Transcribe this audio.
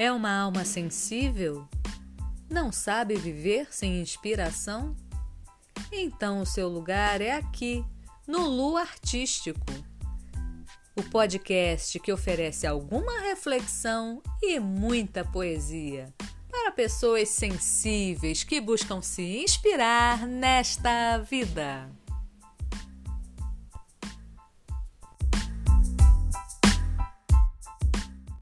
É uma alma sensível? Não sabe viver sem inspiração? Então o seu lugar é aqui, no Lu Artístico, o podcast que oferece alguma reflexão e muita poesia para pessoas sensíveis que buscam se inspirar nesta vida.